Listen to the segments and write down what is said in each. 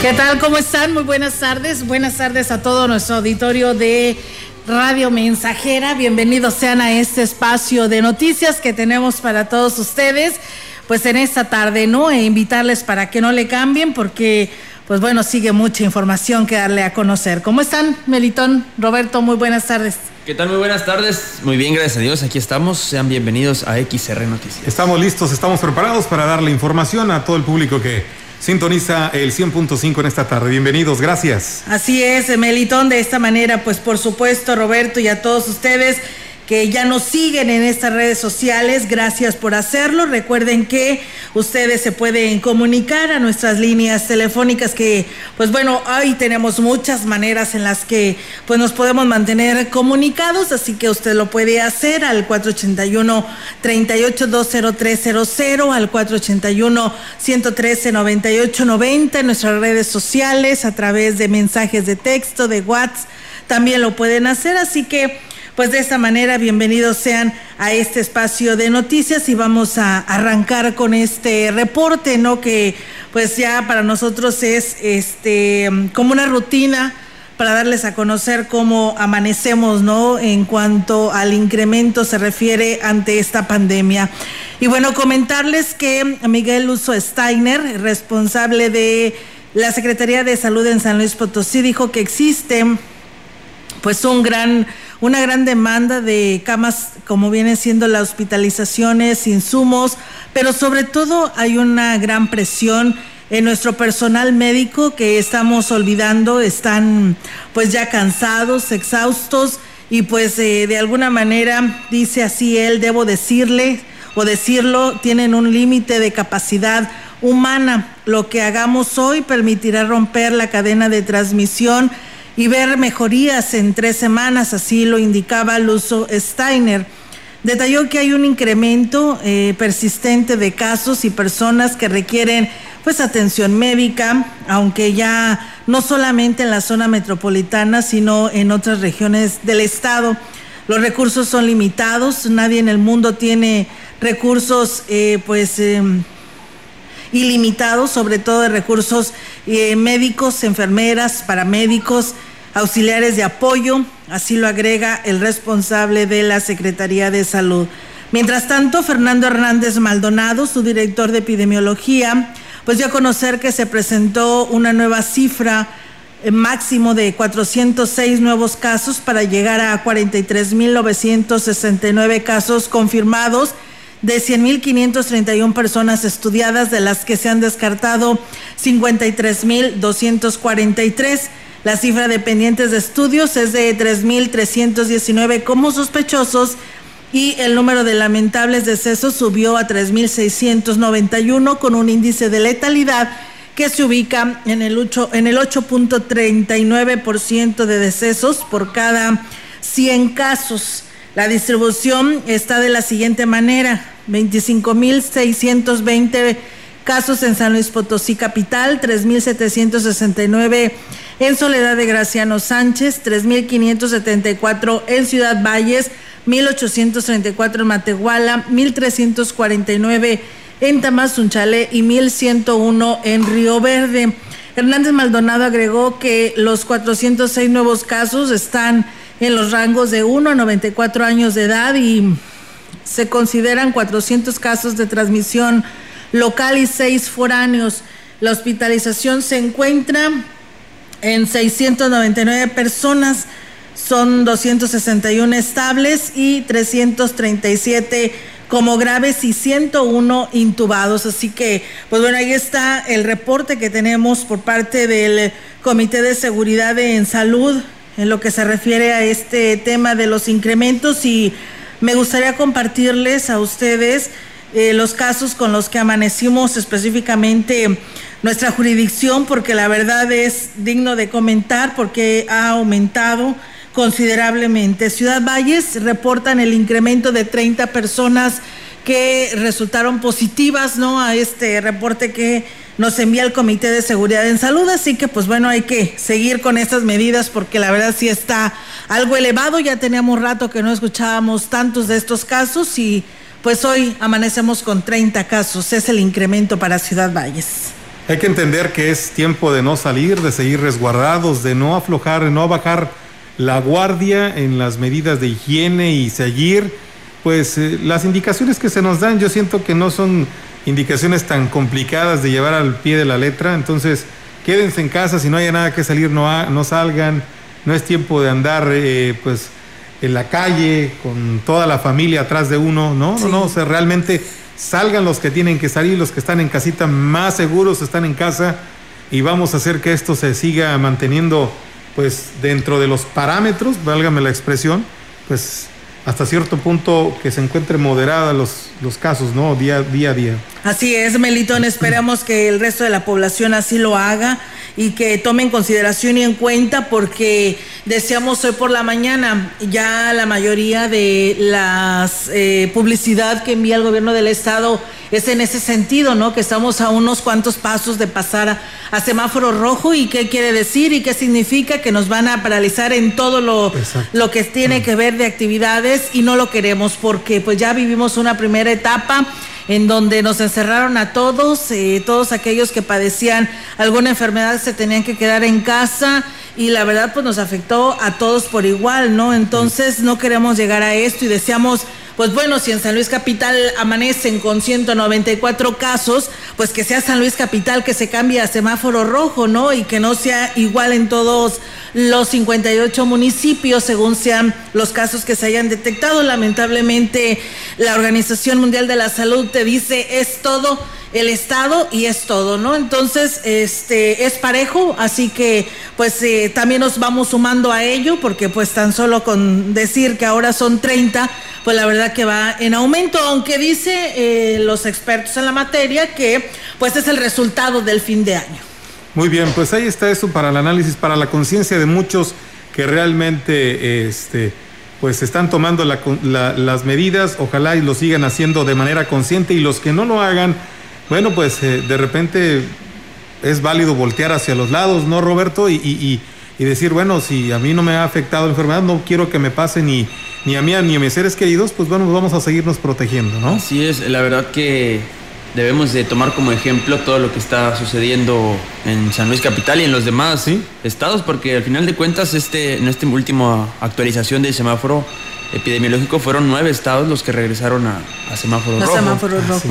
¿Qué tal? ¿Cómo están? Muy buenas tardes. Buenas tardes a todo nuestro auditorio de Radio Mensajera. Bienvenidos sean a este espacio de noticias que tenemos para todos ustedes, pues en esta tarde, ¿no? E invitarles para que no le cambien porque, pues bueno, sigue mucha información que darle a conocer. ¿Cómo están, Melitón? Roberto, muy buenas tardes. ¿Qué tal? Muy buenas tardes. Muy bien, gracias a Dios. Aquí estamos. Sean bienvenidos a XR Noticias. Estamos listos, estamos preparados para darle información a todo el público que sintoniza el 100.5 en esta tarde. Bienvenidos, gracias. Así es, Melitón, de esta manera, pues por supuesto, Roberto y a todos ustedes que ya nos siguen en estas redes sociales. Gracias por hacerlo. Recuerden que ustedes se pueden comunicar a nuestras líneas telefónicas que, pues bueno, hoy tenemos muchas maneras en las que pues nos podemos mantener comunicados, así que usted lo puede hacer al 481 38203000 al 481 113 9890 en nuestras redes sociales a través de mensajes de texto, de WhatsApp. También lo pueden hacer, así que pues de esta manera, bienvenidos sean a este espacio de noticias y vamos a arrancar con este reporte, ¿no? Que pues ya para nosotros es este como una rutina para darles a conocer cómo amanecemos, ¿no? En cuanto al incremento se refiere ante esta pandemia. Y bueno, comentarles que Miguel Uso Steiner, responsable de la Secretaría de Salud en San Luis Potosí, dijo que existe pues un gran una gran demanda de camas, como vienen siendo las hospitalizaciones, insumos, pero sobre todo hay una gran presión en nuestro personal médico que estamos olvidando, están pues ya cansados, exhaustos y pues eh, de alguna manera, dice así él, debo decirle o decirlo, tienen un límite de capacidad humana. Lo que hagamos hoy permitirá romper la cadena de transmisión y ver mejorías en tres semanas, así lo indicaba Luso Steiner. Detalló que hay un incremento eh, persistente de casos y personas que requieren pues atención médica, aunque ya no solamente en la zona metropolitana, sino en otras regiones del estado. Los recursos son limitados, nadie en el mundo tiene recursos eh, pues em, ilimitados, sobre todo de recursos eh, médicos, enfermeras, paramédicos, auxiliares de apoyo, así lo agrega el responsable de la Secretaría de Salud. Mientras tanto, Fernando Hernández Maldonado, su director de epidemiología, pues dio a conocer que se presentó una nueva cifra eh, máximo de 406 nuevos casos para llegar a 43.969 casos confirmados de 100.531 personas estudiadas, de las que se han descartado 53.243. La cifra de pendientes de estudios es de 3.319 como sospechosos y el número de lamentables decesos subió a 3.691 con un índice de letalidad que se ubica en el 8.39% de decesos por cada 100 casos. La distribución está de la siguiente manera: 25.620 casos en San Luis Potosí capital, 3.769 en Soledad de Graciano Sánchez, 3.574 en Ciudad Valles, 1.834 en Matehuala, 1.349 en Tamazunchale y 1.101 en Río Verde. Hernández Maldonado agregó que los 406 nuevos casos están en los rangos de 1 a 94 años de edad y se consideran 400 casos de transmisión local y 6 foráneos. La hospitalización se encuentra en 699 personas, son 261 estables y 337 como graves y 101 intubados. Así que, pues bueno, ahí está el reporte que tenemos por parte del Comité de Seguridad en Salud en lo que se refiere a este tema de los incrementos y me gustaría compartirles a ustedes eh, los casos con los que amanecimos específicamente nuestra jurisdicción porque la verdad es digno de comentar porque ha aumentado considerablemente. Ciudad Valles reportan el incremento de 30 personas que resultaron positivas ¿no? a este reporte que nos envía el Comité de Seguridad en Salud. Así que, pues bueno, hay que seguir con estas medidas porque la verdad sí está algo elevado. Ya teníamos rato que no escuchábamos tantos de estos casos y pues hoy amanecemos con 30 casos. Es el incremento para Ciudad Valles. Hay que entender que es tiempo de no salir, de seguir resguardados, de no aflojar, de no bajar la guardia en las medidas de higiene y seguir, pues eh, las indicaciones que se nos dan, yo siento que no son indicaciones tan complicadas de llevar al pie de la letra, entonces quédense en casa, si no hay nada que salir, no, no salgan, no es tiempo de andar eh, pues en la calle con toda la familia atrás de uno, no, no, no, o sea, realmente salgan los que tienen que salir, los que están en casita más seguros están en casa y vamos a hacer que esto se siga manteniendo pues dentro de los parámetros, válgame la expresión, pues hasta cierto punto que se encuentre moderada los, los casos, ¿no? Día, día a día. Así es, Melitón, esperamos que el resto de la población así lo haga y que tome en consideración y en cuenta porque decíamos hoy por la mañana ya la mayoría de las eh, publicidad que envía el gobierno del estado es en ese sentido, ¿no? Que estamos a unos cuantos pasos de pasar a, semáforo rojo y qué quiere decir y qué significa que nos van a paralizar en todo lo, lo que tiene que ver de actividades y no lo queremos porque pues ya vivimos una primera etapa en donde nos encerraron a todos, eh, todos aquellos que padecían alguna enfermedad se tenían que quedar en casa y la verdad pues nos afectó a todos por igual, ¿no? Entonces no queremos llegar a esto y deseamos pues bueno, si en San Luis Capital amanecen con 194 casos, pues que sea San Luis Capital que se cambie a semáforo rojo, ¿no? Y que no sea igual en todos los 58 municipios según sean los casos que se hayan detectado. Lamentablemente, la Organización Mundial de la Salud te dice es todo el Estado y es todo, ¿no? Entonces, este es parejo, así que pues eh, también nos vamos sumando a ello, porque pues tan solo con decir que ahora son 30, pues la verdad que va en aumento, aunque dice eh, los expertos en la materia que pues es el resultado del fin de año. Muy bien, pues ahí está eso para el análisis, para la conciencia de muchos que realmente este, pues están tomando las medidas, ojalá y lo sigan haciendo de manera consciente y los que no lo hagan, bueno, pues eh, de repente es válido voltear hacia los lados, ¿no, Roberto? Y, decir, bueno, si a mí no me ha afectado la enfermedad, no quiero que me pase ni, ni a mí ni a mis seres queridos, pues bueno, vamos a seguirnos protegiendo, ¿no? Así es, la verdad que debemos de tomar como ejemplo todo lo que está sucediendo en San Luis Capital y en los demás estados, porque al final de cuentas, este, en esta última actualización del semáforo, epidemiológico fueron nueve estados los que regresaron a, semáforo rojo. Semáforo rojo.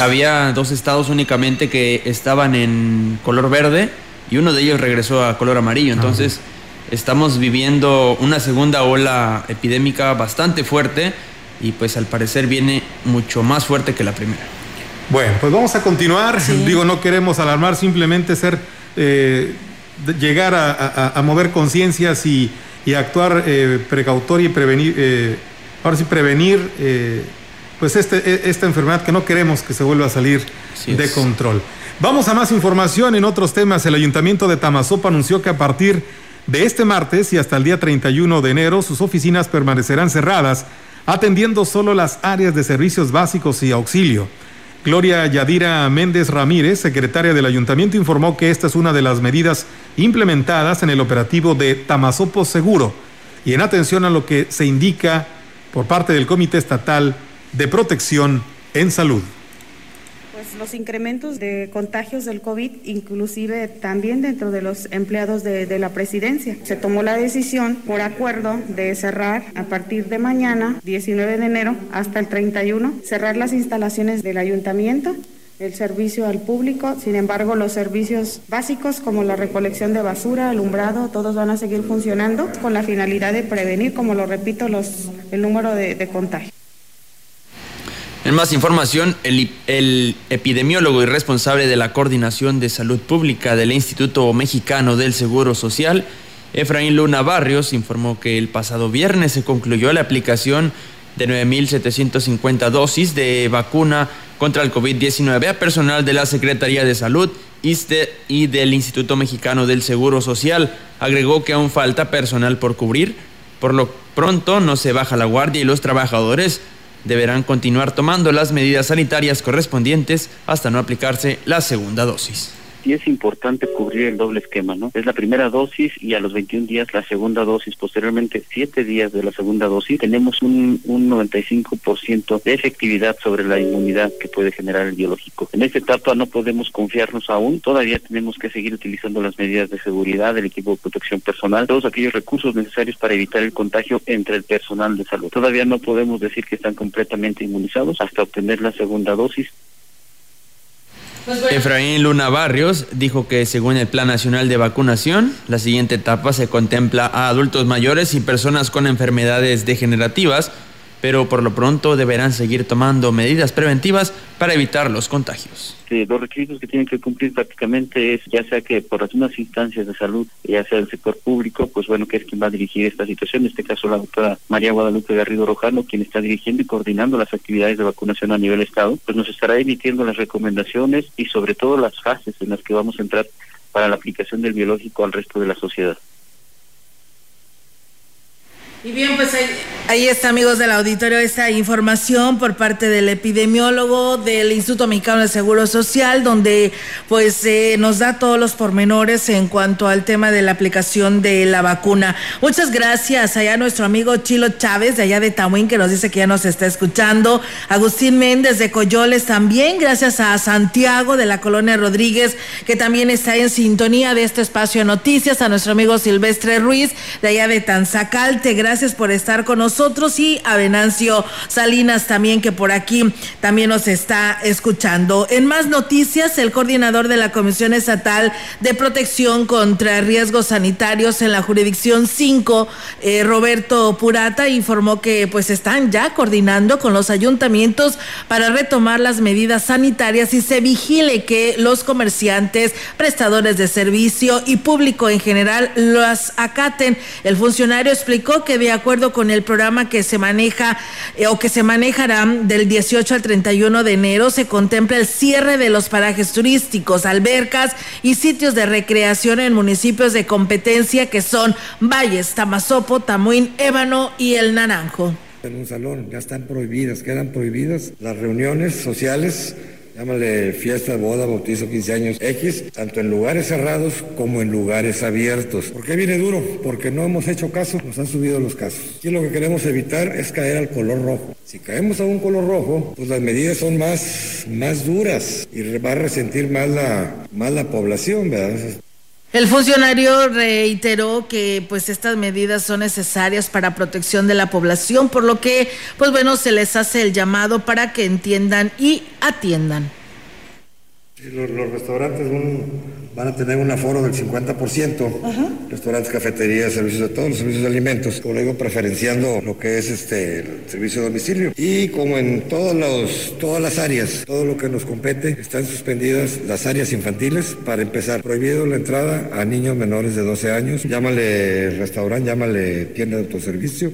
había dos estados únicamente que estaban en color verde y uno de ellos regresó a color amarillo. Entonces estamos viviendo una segunda ola epidémica bastante fuerte y pues al parecer viene mucho más fuerte que la primera. Bueno, pues vamos a continuar. Digo, no queremos alarmar, simplemente ser, eh, llegar a mover conciencias y y actuar eh, precautoria y prevenir, eh, ahora sí, prevenir eh, pues este, e, esta enfermedad que no queremos que se vuelva a salir de control. Vamos a más información en otros temas. El Ayuntamiento de Tamazopa anunció que a partir de este martes y hasta el día 31 de enero sus oficinas permanecerán cerradas, atendiendo solo las áreas de servicios básicos y auxilio. Gloria Yadira Méndez Ramírez, secretaria del ayuntamiento, informó que esta es una de las medidas implementadas en el operativo de Tamazopo Seguro. Y en atención a lo que se indica por parte del Comité Estatal de Protección en Salud los incrementos de contagios del COVID, inclusive también dentro de los empleados de, la presidencia. Se tomó la decisión por acuerdo de cerrar a partir de mañana, 19 de enero, hasta el 31, cerrar las instalaciones del ayuntamiento el servicio al público. Sin embargo, los servicios básicos como la recolección de basura, alumbrado, todos van a seguir funcionando con la finalidad de prevenir, como lo repito, los, el número de contagios. En más información, el, epidemiólogo y responsable de la Coordinación de Salud Pública del Instituto Mexicano del Seguro Social, Efraín Luna Barrios, informó que el pasado viernes se concluyó la aplicación de 9.750 dosis de vacuna contra el COVID-19 a personal de la Secretaría de Salud y del Instituto Mexicano del Seguro Social. Agregó que aún falta personal por cubrir. Por lo pronto no se baja la guardia y los trabajadores deberán continuar tomando las medidas sanitarias correspondientes hasta no aplicarse la segunda dosis. Sí es importante cubrir el doble esquema, ¿no? Es la primera dosis y a los 21 días la segunda dosis, posteriormente 7 días de la segunda dosis, tenemos un, un 95% de efectividad sobre la inmunidad que puede generar el biológico. En esta etapa no podemos confiarnos aún, todavía tenemos que seguir utilizando las medidas de seguridad, el equipo de protección personal, todos aquellos recursos necesarios para evitar el contagio entre el personal de salud. Todavía no podemos decir que están completamente inmunizados hasta obtener la segunda dosis. Pues Efraín Luna Barrios dijo que según el Plan Nacional de Vacunación, la siguiente etapa se contempla a adultos mayores y personas con enfermedades degenerativas pero por lo pronto deberán seguir tomando medidas preventivas para evitar los contagios. los requisitos que tienen que cumplir prácticamente es, ya sea que por algunas instancias de salud, ya sea el sector público, pues bueno, que es quien va a dirigir esta situación, en este caso la doctora María Guadalupe Garrido Rojano, quien está dirigiendo y coordinando las actividades de vacunación a nivel Estado, pues nos estará emitiendo las recomendaciones y sobre todo las fases en las que vamos a entrar para la aplicación del biológico al resto de la sociedad. Y bien, pues ahí, está, amigos del auditorio, esta información por parte del epidemiólogo del Instituto Mexicano de Seguro Social, donde pues eh, nos da todos los pormenores en cuanto al tema de la aplicación de la vacuna. Muchas gracias allá nuestro amigo Chilo Chávez, de allá de Tamuín, que nos dice que ya nos está escuchando. Agustín Méndez de Coyoles también, gracias a Santiago de la Colonia Rodríguez, que también está en sintonía de este espacio de noticias, a nuestro amigo Silvestre Ruiz, de allá de Tanzacalte, gracias por estar con nosotros y a Venancio Salinas también que por aquí también nos está escuchando. En más noticias, el coordinador de la Comisión Estatal de Protección contra Riesgos Sanitarios en la jurisdicción 5, eh, Roberto Purata, informó que pues están ya coordinando con los ayuntamientos para retomar las medidas sanitarias y se vigile que los comerciantes, prestadores de servicio y público en general las acaten. El funcionario explicó que de acuerdo con el programa que se maneja eh, o que se manejará del 18 al 31 de enero, se contempla el cierre de los parajes turísticos, albercas y sitios de recreación en municipios de competencia que son Valles, Tamazopo, Tamuín, Ébano y El Naranjo. En un salón ya están prohibidas, quedan prohibidas las reuniones sociales llámale fiesta, boda, bautizo, 15 años, X, tanto en lugares cerrados como en lugares abiertos. ¿Por qué viene duro? Porque no hemos hecho caso, nos han subido los casos. Y lo que queremos evitar es caer al color rojo. Si caemos a un color rojo, pues las medidas son más, más duras y va a resentir más la, más la población, ¿verdad? El funcionario reiteró que pues estas medidas son necesarias para protección de la población, por lo que pues bueno, se les hace el llamado para que entiendan y atiendan. Los, restaurantes van a tener un aforo del 50%, restaurantes, cafeterías, servicios de todos los servicios de alimentos, como digo, preferenciando lo que es este el servicio de domicilio. Y como en todos los, todas las áreas, todo lo que nos compete, están suspendidas las áreas infantiles. Para empezar, prohibido la entrada a niños menores de 12 años. Llámale restaurante, llámale tienda de autoservicio.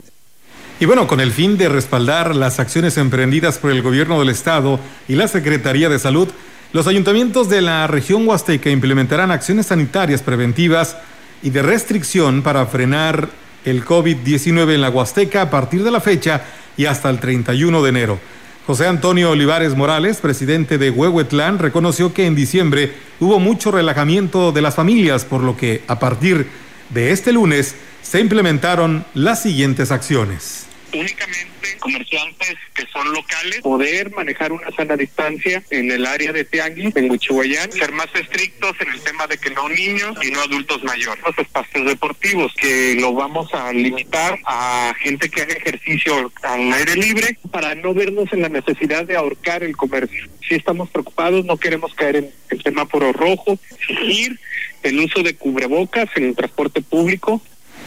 Y bueno, con el fin de respaldar las acciones emprendidas por el gobierno del estado y la Secretaría de Salud, los ayuntamientos de la región Huasteca implementarán acciones sanitarias preventivas y de restricción para frenar el COVID-19 en la Huasteca a partir de la fecha y hasta el 31 de enero. José Antonio Olivares Morales, presidente de Huehuetlán, reconoció que en diciembre hubo mucho relajamiento de las familias, por lo que a partir de este lunes se implementaron las siguientes acciones únicamente comerciantes que son locales, poder manejar una sana distancia en el área de Tianguis, en Huichihuayán, ser más estrictos en el tema de que no niños y no adultos mayores. Los espacios deportivos, que lo vamos a limitar a gente que haga ejercicio al aire libre para no vernos en la necesidad de ahorcar el comercio. Si estamos preocupados, no queremos caer en el semáforo rojo, exigir el uso de cubrebocas en el transporte público,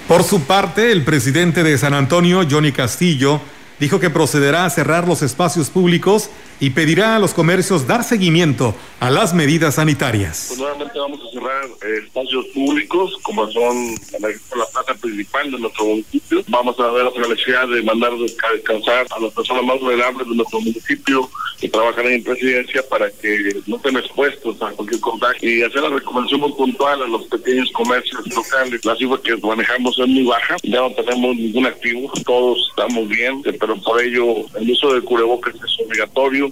por su parte, el presidente de San Antonio, Johnny Castillo, dijo que procederá a cerrar los espacios públicos y pedirá a los comercios dar seguimiento a las medidas sanitarias. Pues nuevamente vamos a cerrar eh, espacios públicos, como son la, la, plaza principal de nuestro municipio. Vamos a ver la necesidad de mandar descansar a las personas más vulnerables de nuestro municipio que trabajan en presidencia para que no estén expuestos a cualquier contagio y hacer la recomendación muy puntual a los pequeños comercios locales. La cifra que manejamos es muy baja, ya no tenemos ningún activo, todos estamos bien, pero por ello el uso de cubrebocas es obligatorio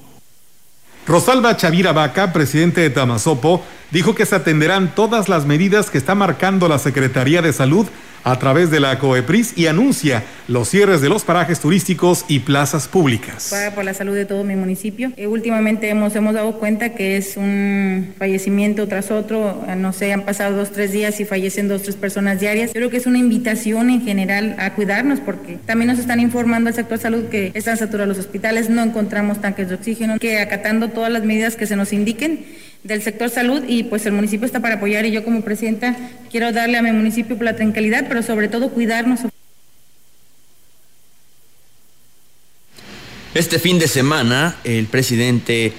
Rosalba Chavira Vaca, presidente de Tamazopo, dijo que se atenderán todas las medidas que está marcando la Secretaría de Salud a través de la COEPRIS y anuncia los cierres de los parajes turísticos y plazas públicas. Para por la salud de todo mi municipio. Eh, últimamente hemos, hemos dado cuenta que es un fallecimiento tras otro, eh, no sé, han pasado dos, tres días y fallecen dos, tres personas diarias. Creo que es una invitación en general a cuidarnos porque también nos están informando al sector salud que están saturados los hospitales, no encontramos tanques de oxígeno, que acatando todas las medidas que se nos indiquen del sector salud y pues el municipio está para apoyar. Y yo como presidenta quiero darle a mi municipio la tranquilidad, pero sobre todo cuidarnos. Este fin de semana el presidente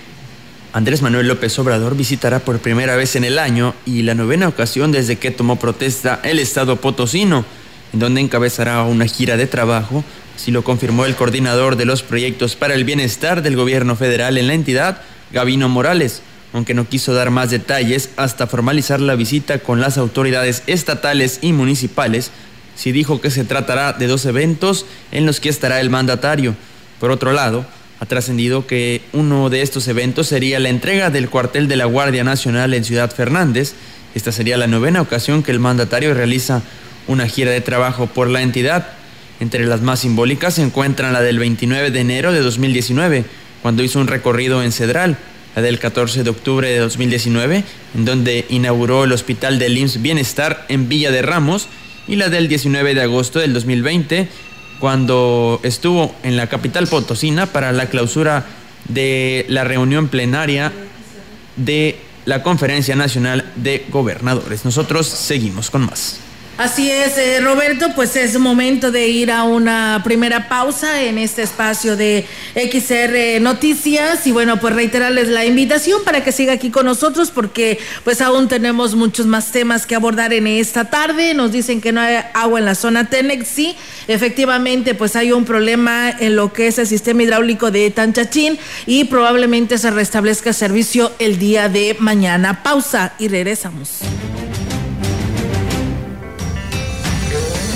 Andrés Manuel López Obrador visitará por primera vez en el año y la novena ocasión desde que tomó protesta el estado potosino, en donde encabezará una gira de trabajo, así lo confirmó el coordinador de los proyectos para el bienestar del gobierno federal en la entidad, Gabino Morales aunque no quiso dar más detalles hasta formalizar la visita con las autoridades estatales y municipales, sí dijo que se tratará de dos eventos en los que estará el mandatario. Por otro lado, ha trascendido que uno de estos eventos sería la entrega del cuartel de la Guardia Nacional en Ciudad Fernández. Esta sería la novena ocasión que el mandatario realiza una gira de trabajo por la entidad. Entre las más simbólicas se encuentran la del 29 de enero de 2019, cuando hizo un recorrido en Cedral, la del 14 de octubre de 2019, en donde inauguró el Hospital del IMSS Bienestar en Villa de Ramos, y la del 19 de agosto del 2020, cuando estuvo en la capital potosina para la clausura de la reunión plenaria de la Conferencia Nacional de Gobernadores. Nosotros seguimos con más. Así es, eh, Roberto, pues es momento de ir a una primera pausa en este espacio de XR Noticias y bueno, pues reiterarles la invitación para que siga aquí con nosotros porque pues aún tenemos muchos más temas que abordar en esta tarde. Nos dicen que no hay agua en la zona Tenex, sí, efectivamente pues hay un problema en lo que es el sistema hidráulico de Tanchachín y probablemente se restablezca servicio el día de mañana. Pausa y regresamos.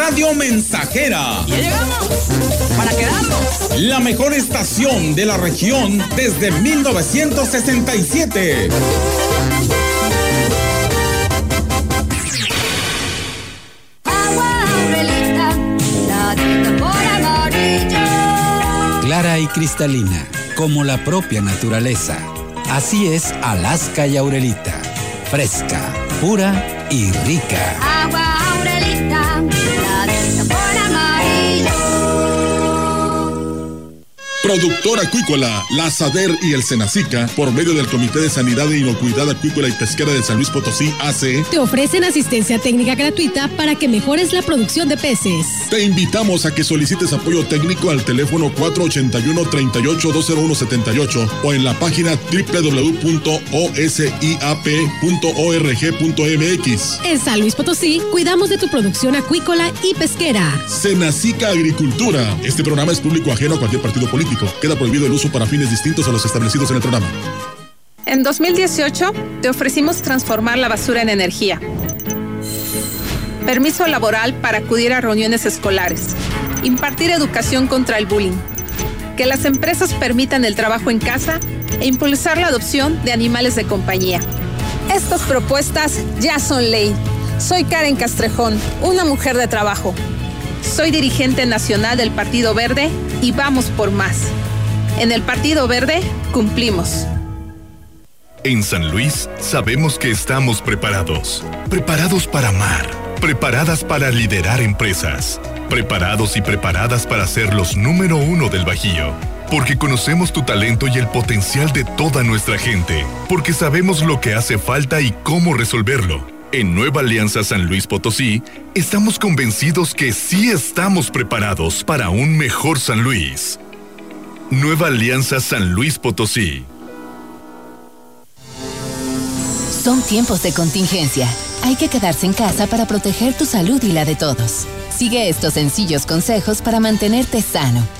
Radio Mensajera. Ya llegamos para quedarnos. La mejor estación de la región desde 1967. Clara y cristalina, como la propia naturaleza. Así es Alaska y Aurelita. Fresca, pura y rica. Agua Productor acuícola, la SADER y el SENACICA, por medio del Comité de Sanidad e Inocuidad Acuícola y Pesquera de San Luis Potosí, AC, te ofrecen asistencia técnica gratuita para que mejores la producción de peces. Te invitamos a que solicites apoyo técnico al teléfono 481-38-20178 o en la página www.osiap.org.mx. En San Luis Potosí, cuidamos de tu producción acuícola y pesquera. Senacica Agricultura. Este programa es público ajeno a cualquier partido político. Queda prohibido el uso para fines distintos a los establecidos en el programa. En 2018 te ofrecimos transformar la basura en energía. Permiso laboral para acudir a reuniones escolares. Impartir educación contra el bullying. Que las empresas permitan el trabajo en casa e impulsar la adopción de animales de compañía. Estas propuestas ya son ley. Soy Karen Castrejón, una mujer de trabajo. Soy dirigente nacional del Partido Verde y vamos por más. En el Partido Verde cumplimos. En San Luis sabemos que estamos preparados. Preparados para amar. Preparadas para liderar empresas. Preparados y preparadas para ser los número uno del Bajío. Porque conocemos tu talento y el potencial de toda nuestra gente. Porque sabemos lo que hace falta y cómo resolverlo en Nueva Alianza San Luis Potosí, estamos convencidos que sí estamos preparados para un mejor San Luis. Nueva Alianza San Luis Potosí. Son tiempos de contingencia Hay que quedarse en casa para proteger tu salud y la de todos. Sigue estos sencillos consejos para mantenerte sano.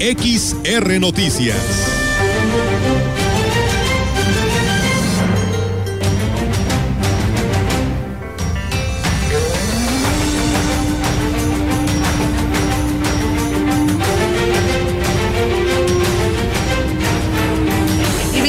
XR Noticias.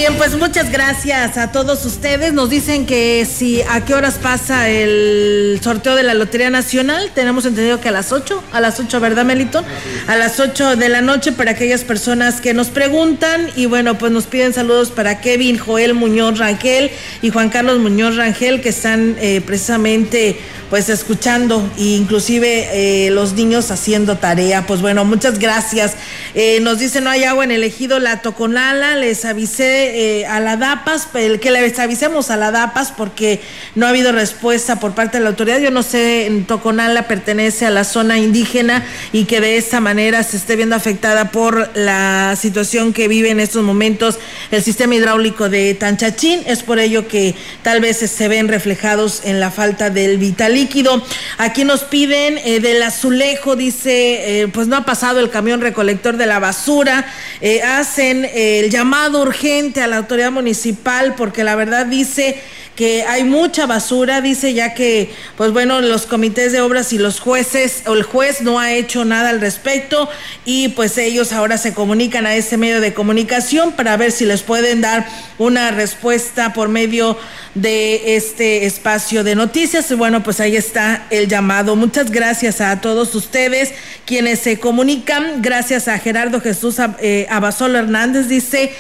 Bien, pues muchas gracias a todos ustedes. Nos dicen que si a qué horas pasa el sorteo de la Lotería Nacional. Tenemos entendido que a las 8, a las 8, ¿verdad, Melito? A las 8 de la noche para aquellas personas que nos preguntan. Y bueno, pues nos piden saludos para Kevin, Joel Muñoz Rangel y Juan Carlos Muñoz Rangel, que están eh, precisamente pues escuchando e inclusive eh, los niños haciendo tarea. Pues bueno, muchas gracias. Eh, nos dice no hay agua en el ejido La Toconala, les avisé eh, a la DAPAS, que les avisemos a la DAPAS porque no ha habido respuesta por parte de la autoridad. Yo no sé, Toconala pertenece a la zona indígena y que de esta manera se esté viendo afectada por la situación que vive en estos momentos el sistema hidráulico de Tanchachín. Es por ello que tal vez se ven reflejados en la falta del vital líquido. Aquí nos piden eh, del azulejo, dice, eh, pues no ha pasado el camión recolector de la basura. Eh, hacen el llamado urgente a la autoridad municipal porque la verdad dice que hay mucha basura, dice ya que, pues bueno, los comités de obras y los jueces, o el juez no ha hecho nada al respecto y pues ellos ahora se comunican a ese medio de comunicación para ver si les pueden dar una respuesta por medio de este espacio de noticias. Y bueno, pues ahí está el llamado. Muchas gracias a todos ustedes quienes se comunican. Gracias a Gerardo Jesús eh, Abasolo Hernández, dice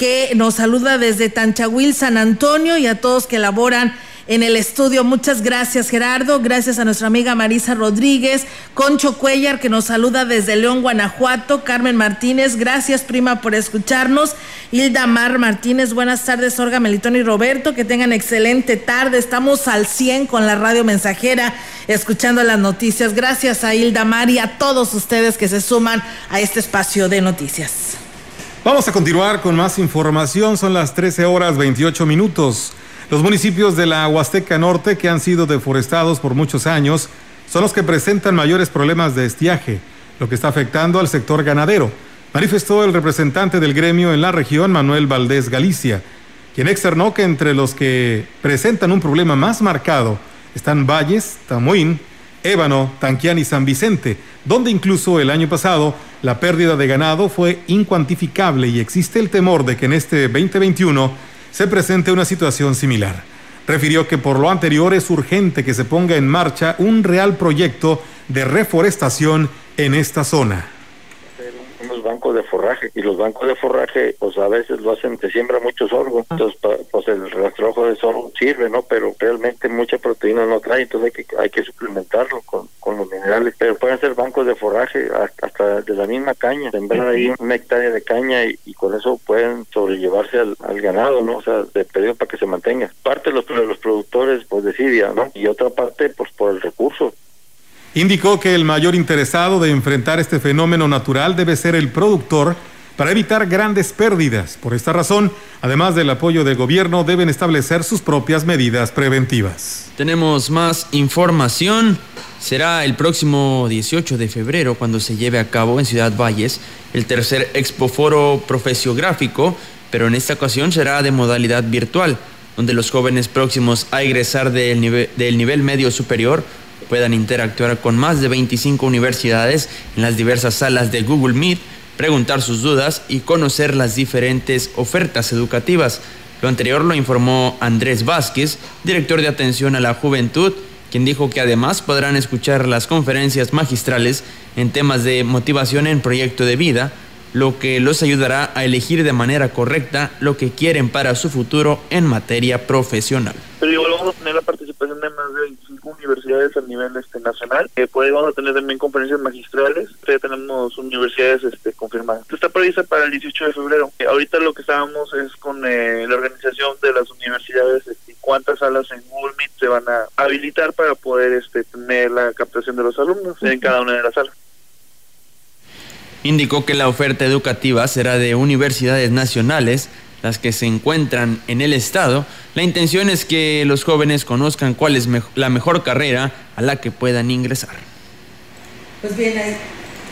que nos saluda desde Tanchahuil, San Antonio, y a todos que laboran en el estudio. Muchas gracias, Gerardo. Gracias a nuestra amiga Marisa Rodríguez, Concho Cuellar, que nos saluda desde León, Guanajuato, Carmen Martínez, gracias, prima, por escucharnos. Hilda Mar Martínez, buenas tardes, Olga Melitón y Roberto, que tengan excelente tarde. Estamos al 100 con la radio mensajera, escuchando las noticias. Gracias a Hilda Mar y a todos ustedes que se suman a este espacio de noticias. Vamos a continuar con más información. Son las 13 horas 28 minutos. Los municipios de la Huasteca Norte que han sido deforestados por muchos años son los que presentan mayores problemas de estiaje, lo que está afectando al sector ganadero, manifestó el representante del gremio en la región, Manuel Valdés Galicia, quien externó que entre los que presentan un problema más marcado están Valles, Tamuín, Ébano, Tanquián y San Vicente, donde incluso el año pasado la pérdida de ganado fue incuantificable y existe el temor de que en este 2021 se presente una situación similar. Refirió que por lo anterior es urgente que se ponga en marcha un real proyecto de reforestación en esta zona unos bancos de forraje y los bancos de forraje pues a veces lo hacen que siembra mucho sorgo entonces pues el rastrojo de sorgo sirve no pero realmente mucha proteína no trae entonces hay que hay que suplementarlo con, con los minerales pero pueden ser bancos de forraje hasta de la misma caña sembrar ahí una hectárea de caña y, y con eso pueden sobrellevarse al, al, ganado no o sea de pedido para que se mantenga. Parte de los, de los productores pues decidia no y otra parte pues por el recurso Indicó que el mayor interesado de enfrentar este fenómeno natural debe ser el productor para evitar grandes pérdidas. Por esta razón, además del apoyo del gobierno, deben establecer sus propias medidas preventivas. Tenemos más información. Será el próximo 18 de febrero cuando se lleve a cabo en Ciudad Valles el tercer Expo Foro Profesiográfico, pero en esta ocasión será de modalidad virtual, donde los jóvenes próximos a egresar del nivel, del nivel medio superior puedan interactuar con más de 25 universidades en las diversas salas de Google Meet, preguntar sus dudas y conocer las diferentes ofertas educativas. Lo anterior lo informó Andrés Vázquez, director de atención a la juventud, quien dijo que además podrán escuchar las conferencias magistrales en temas de motivación en proyecto de vida, lo que los ayudará a elegir de manera correcta lo que quieren para su futuro en materia profesional. Pero igual vamos a tener la participación de más de 25 universidades a nivel este, nacional. Eh, pues vamos a tener también conferencias magistrales. Ya tenemos universidades este, confirmadas. Está prevista para el 18 de febrero. Eh, ahorita lo que estábamos es con eh, la organización de las universidades este, cuántas salas en Google Meet se van a habilitar para poder este, tener la captación de los alumnos en cada una de las salas indicó que la oferta educativa será de universidades nacionales, las que se encuentran en el estado. La intención es que los jóvenes conozcan cuál es la mejor carrera a la que puedan ingresar. Pues bien,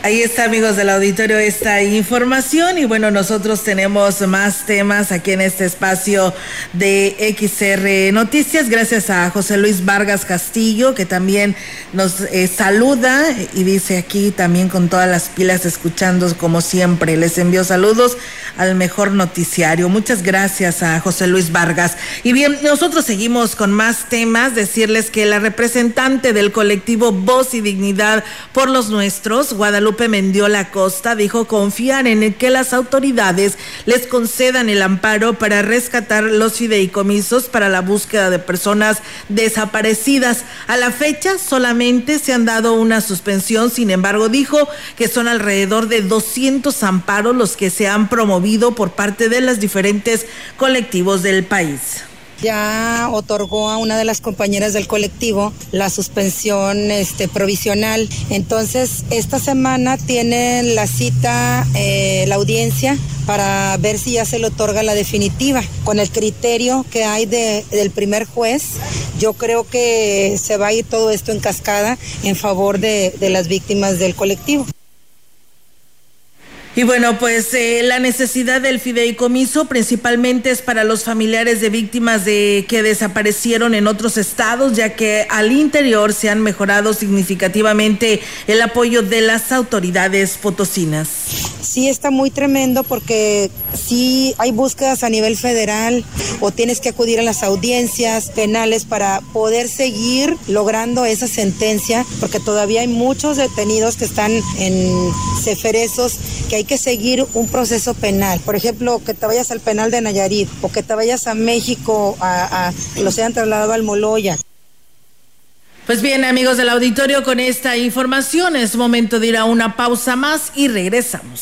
Ahí está, amigos del auditorio, esta información. Y bueno, nosotros tenemos más temas aquí en este espacio de XR Noticias. Gracias a José Luis Vargas Castillo, que también nos eh, saluda y dice aquí también con todas las pilas escuchando como siempre. Les envío saludos al mejor noticiario. Muchas gracias a José Luis Vargas. Y bien, nosotros seguimos con más temas. Decirles que la representante del colectivo Voz y Dignidad por los Nuestros, Guadalupe, Mendiola Costa dijo confiar en que las autoridades les concedan el amparo para rescatar los fideicomisos para la búsqueda de personas desaparecidas. A la fecha solamente se han dado una suspensión, sin embargo dijo que son alrededor de 200 amparos los que se han promovido por parte de los diferentes colectivos del país ya otorgó a una de las compañeras del colectivo la suspensión este, provisional. Entonces, esta semana tienen la cita, eh, la audiencia, para ver si ya se le otorga la definitiva. Con el criterio que hay del primer juez, yo creo que se va a ir todo esto en cascada en favor de las víctimas del colectivo. Y bueno, pues eh, la necesidad del fideicomiso principalmente es para los familiares de víctimas de que desaparecieron en otros estados, ya que al interior se han mejorado significativamente el apoyo de las autoridades potosinas. Sí, está muy tremendo porque sí hay búsquedas a nivel federal o tienes que acudir a las audiencias penales para poder seguir logrando esa sentencia, porque todavía hay muchos detenidos que están en ceferesos que hay que seguir un proceso penal. Por ejemplo, que te vayas al penal de Nayarit o que te vayas a México, a, a los hayan trasladado al Moloya. Pues bien, amigos del auditorio, con esta información es momento de ir a una pausa más y regresamos.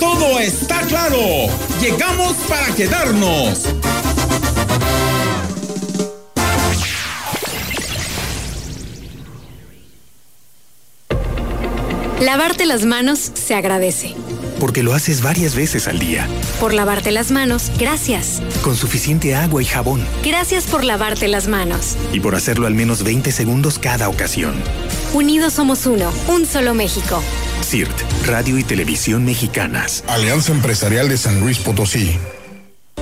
Todo está claro. Llegamos para quedarnos. Lavarte las manos se agradece. Porque lo haces varias veces al día. Por lavarte las manos, gracias. Con suficiente agua y jabón. Gracias por lavarte las manos. Y por hacerlo al menos 20 segundos cada ocasión. Unidos somos uno, un solo México. CIRT, Radio y Televisión Mexicanas. Alianza Empresarial de San Luis Potosí.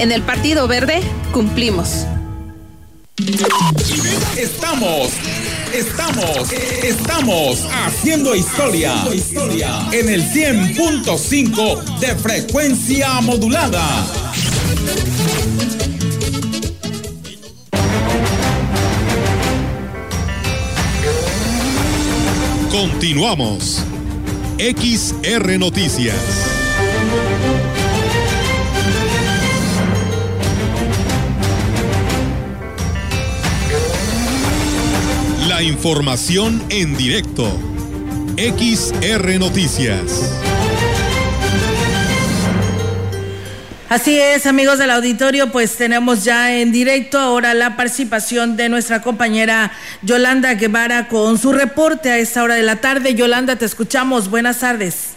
En el Partido Verde cumplimos. Estamos, estamos, estamos haciendo historia, en el 100.5 de frecuencia modulada. Continuamos. XR Noticias. La información en directo. XR Noticias. Así es, amigos del auditorio, pues tenemos ya en directo ahora la participación de nuestra compañera Yolanda Guevara con su reporte a esta hora de la tarde. Yolanda, te escuchamos. Buenas tardes.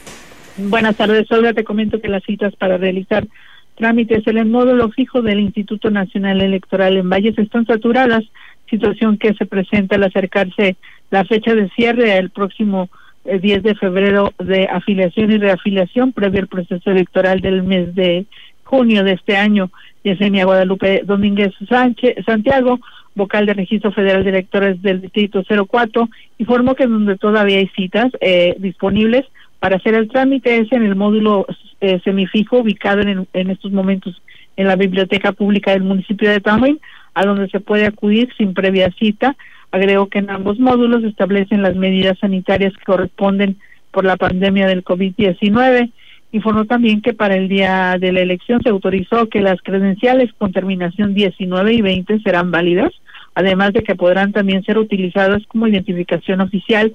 Buenas tardes, Olga. Te comento que las citas para realizar trámites en el módulo fijo del Instituto Nacional Electoral en Valles están saturadas, situación que se presenta al acercarse la fecha de cierre el próximo 10 eh, de febrero de afiliación y reafiliación previo al proceso electoral del mes de junio de este año. Yesenia Guadalupe Domínguez Sánchez, Santiago, vocal de Registro Federal de Electores del Distrito 04, informó que donde todavía hay citas eh, disponibles para hacer el trámite es en el módulo eh, semifijo ubicado en, en, estos momentos en la Biblioteca Pública del municipio de Tamuín, a donde se puede acudir sin previa cita. Agregó que en ambos módulos establecen las medidas sanitarias que corresponden por la pandemia del COVID-19 Informó también que para el día de la elección se autorizó que las credenciales con terminación 19 y 20 serán válidas, además de que podrán también ser utilizadas como identificación oficial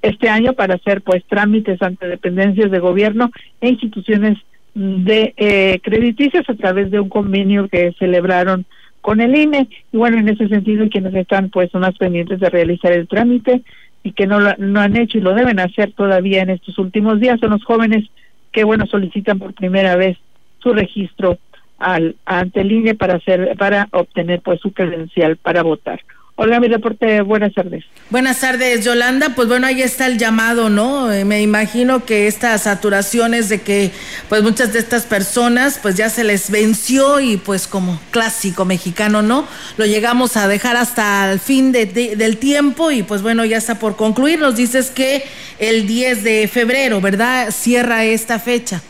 este año para hacer pues trámites ante dependencias de gobierno e instituciones de eh, crediticias a través de un convenio que celebraron con el INE y bueno en ese sentido quienes están pues más pendientes de realizar el trámite y que no lo no han hecho y lo deben hacer todavía en estos últimos días son los jóvenes que bueno solicitan por primera vez su registro al ante el INE para hacer para obtener pues su credencial para votar. Hola, mi reporte, buenas tardes. Buenas tardes, Yolanda. Pues bueno, ahí está el llamado, ¿no? Eh, me imagino que estas saturaciones de que pues muchas de estas personas pues ya se les venció y pues como clásico mexicano, ¿no? Lo llegamos a dejar hasta el fin de, del tiempo y pues bueno, ya está por concluir. Nos dices que el 10 de febrero, ¿verdad? Cierra esta fecha.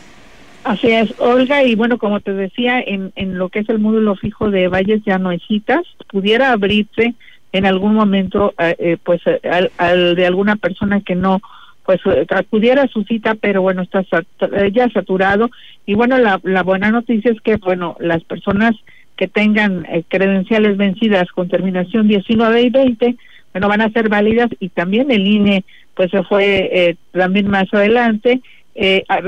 Así es, Olga, y bueno, como te decía, en, en lo que es el módulo fijo de Valles ya no hay citas, pudiera abrirse en algún momento eh, eh, pues al, de alguna persona que no pues eh, acudiera a su cita pero bueno está ya saturado. Y bueno la, la buena noticia es que bueno las personas que tengan credenciales vencidas con terminación 19 y 20 bueno van a ser válidas y también el INE pues se fue también más adelante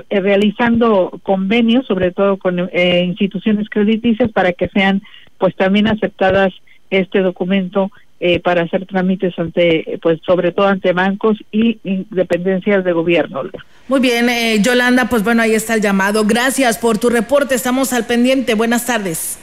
realizando convenios sobre todo con instituciones crediticias para que sean pues también aceptadas este documento eh, para hacer trámites ante, pues sobre todo ante bancos y, dependencias de gobierno. Muy bien, eh, Yolanda, pues bueno, ahí está el llamado. Gracias por tu reporte, estamos al pendiente. Buenas tardes.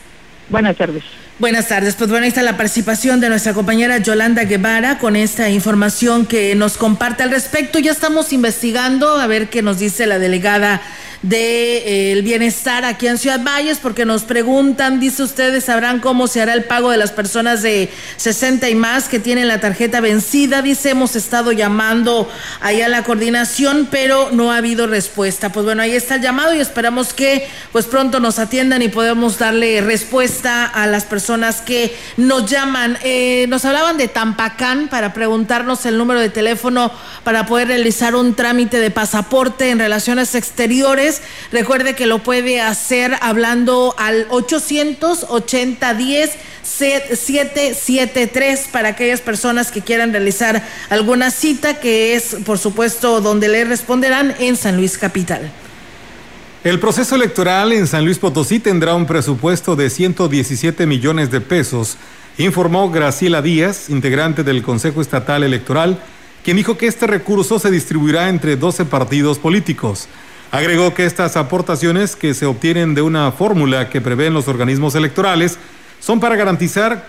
Buenas tardes. Buenas tardes. Pues bueno, ahí está la participación de nuestra compañera Yolanda Guevara con esta información que nos comparte al respecto. Ya estamos investigando a ver qué nos dice la delegada de eh, bienestar aquí en Ciudad Valles, porque nos preguntan, dice ustedes, sabrán cómo se hará el pago de las personas de 60 y más que tienen la tarjeta vencida. Dice, hemos estado llamando allá a la coordinación, pero no ha habido respuesta. Pues bueno, ahí está el llamado y esperamos que pues pronto nos atiendan y podamos darle respuesta a las personas que nos llaman. Eh, nos hablaban de Tampacán para preguntarnos el número de teléfono para poder realizar un trámite de pasaporte en relaciones exteriores Recuerde que lo puede hacer hablando al 880 10 773 para aquellas personas que quieran realizar alguna cita, que es, por supuesto, donde le responderán en San Luis Capital. El proceso electoral en San Luis Potosí tendrá un presupuesto de 117 millones de pesos, informó Graciela Díaz, integrante del Consejo Estatal Electoral, quien dijo que este recurso se distribuirá entre 12 partidos políticos. Agregó que estas aportaciones que se obtienen de una fórmula que prevén los organismos electorales son para garantizar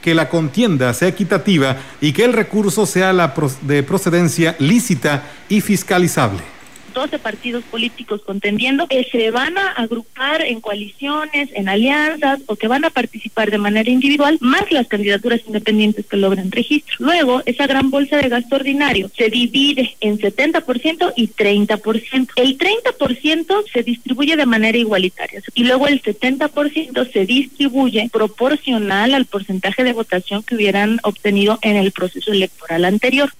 que la contienda sea equitativa y que el recurso sea la de procedencia lícita y fiscalizable. 12 partidos políticos contendiendo, que se van a agrupar en coaliciones, en alianzas o que van a participar de manera individual, más las candidaturas independientes que logran registro. Luego, esa gran bolsa de gasto ordinario se divide en 70% y 30%. El 30% se distribuye de manera igualitaria y luego el 70% se distribuye proporcional al porcentaje de votación que hubieran obtenido en el proceso electoral anterior.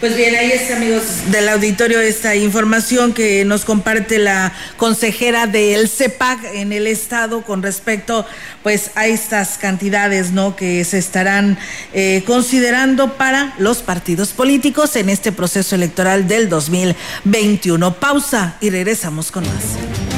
Pues bien, ahí está, amigos del auditorio, esta información que nos comparte la consejera del CEPAC en el estado con respecto, pues, a estas cantidades, ¿no? Que se estarán eh, considerando para los partidos políticos en este proceso electoral del 2021. Pausa y regresamos con más.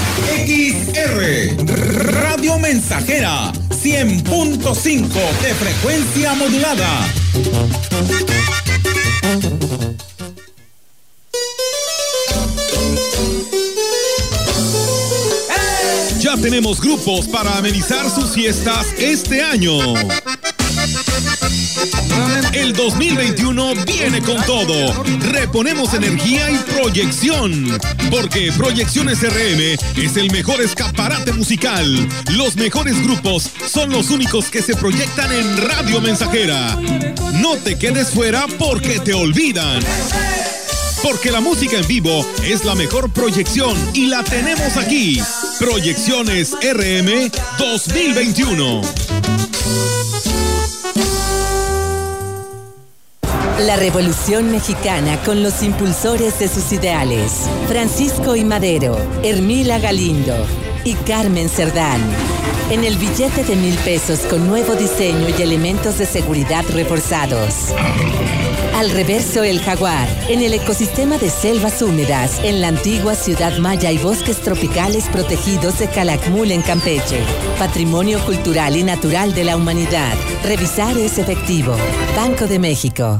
XR Radio Mensajera 100.5 de frecuencia modulada. Ya tenemos grupos para amenizar sus fiestas este año. El 2021 viene con todo. Reponemos energía y proyección. Porque Proyecciones RM es el mejor escaparate musical. Los mejores grupos son los únicos que se proyectan en Radio Mensajera. No te quedes fuera porque te olvidan. Porque la música en vivo es la mejor proyección y la tenemos aquí. Proyecciones RM 2021. La Revolución Mexicana con los impulsores de sus ideales. Francisco y Madero, Hermila Galindo y Carmen Cerdán. En el billete de mil pesos con nuevo diseño y elementos de seguridad reforzados. Al reverso el jaguar, en el ecosistema de selvas húmedas, en la antigua ciudad maya y bosques tropicales protegidos de Calakmul en Campeche. Patrimonio cultural y natural de la humanidad. Revisar es efectivo. Banco de México.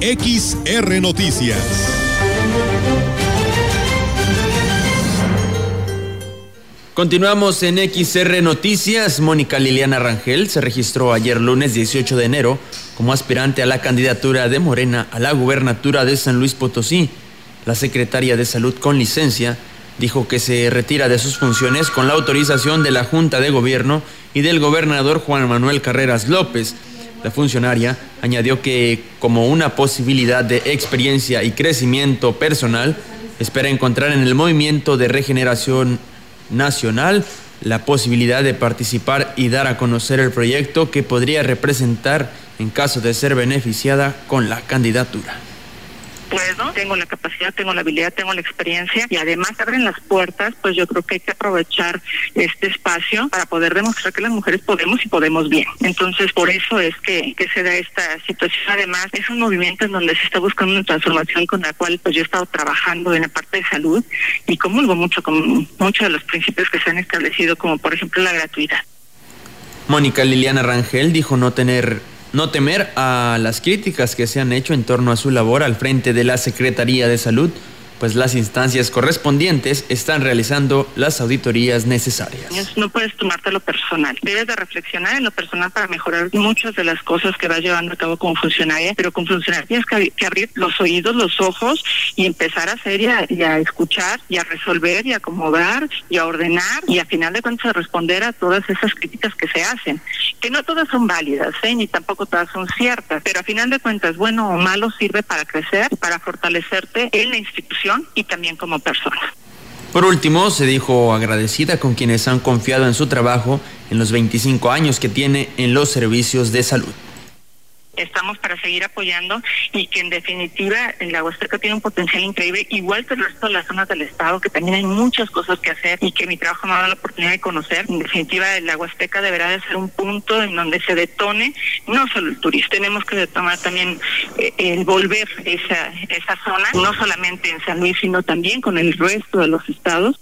XR Noticias. Continuamos en XR Noticias. Mónica Liliana Rangel se registró ayer lunes 18 de enero como aspirante a la candidatura de Morena a la gubernatura de San Luis Potosí. La secretaria de Salud con licencia dijo que se retira de sus funciones con la autorización de la Junta de Gobierno y del gobernador Juan Manuel Carreras López. La funcionaria añadió que como una posibilidad de experiencia y crecimiento personal, espera encontrar en el movimiento de regeneración nacional la posibilidad de participar y dar a conocer el proyecto que podría representar en caso de ser beneficiada con la candidatura puedo, tengo la capacidad, tengo la habilidad, tengo la experiencia y además abren las puertas, pues yo creo que hay que aprovechar este espacio para poder demostrar que las mujeres podemos y podemos bien. Entonces, por eso es que, que se da esta situación. Además, es un movimiento en donde se está buscando una transformación con la cual pues yo he estado trabajando en la parte de salud y comulgo mucho con muchos de los principios que se han establecido, como por ejemplo la gratuidad. Mónica Liliana Rangel dijo no tener no temer a las críticas que se han hecho en torno a su labor al frente de la Secretaría de Salud pues las instancias correspondientes están realizando las auditorías necesarias. No puedes tomártelo personal. Debes de reflexionar en lo personal para mejorar muchas de las cosas que vas llevando a cabo como funcionaria, pero como funcionaria tienes que, abrir los oídos, los ojos y empezar a hacer y a, escuchar y a resolver y a acomodar y a ordenar y a final de cuentas a responder a todas esas críticas que se hacen. Que no todas son válidas, ¿eh? ni tampoco todas son ciertas, pero a final de cuentas, bueno o malo, sirve para crecer, para fortalecerte en la institución y también como persona. Por último, se dijo agradecida con quienes han confiado en su trabajo en los 25 años que tiene en los servicios de salud estamos para seguir apoyando y que en definitiva la Huasteca tiene un potencial increíble, igual que el resto de las zonas del estado, que también hay muchas cosas que hacer y que mi trabajo me ha dado la oportunidad de conocer. En definitiva, la Huasteca deberá de ser un punto en donde se detone no solo el turismo, tenemos que detonar también eh, el volver esa, esa zona, no solamente en San Luis, sino también con el resto de los estados.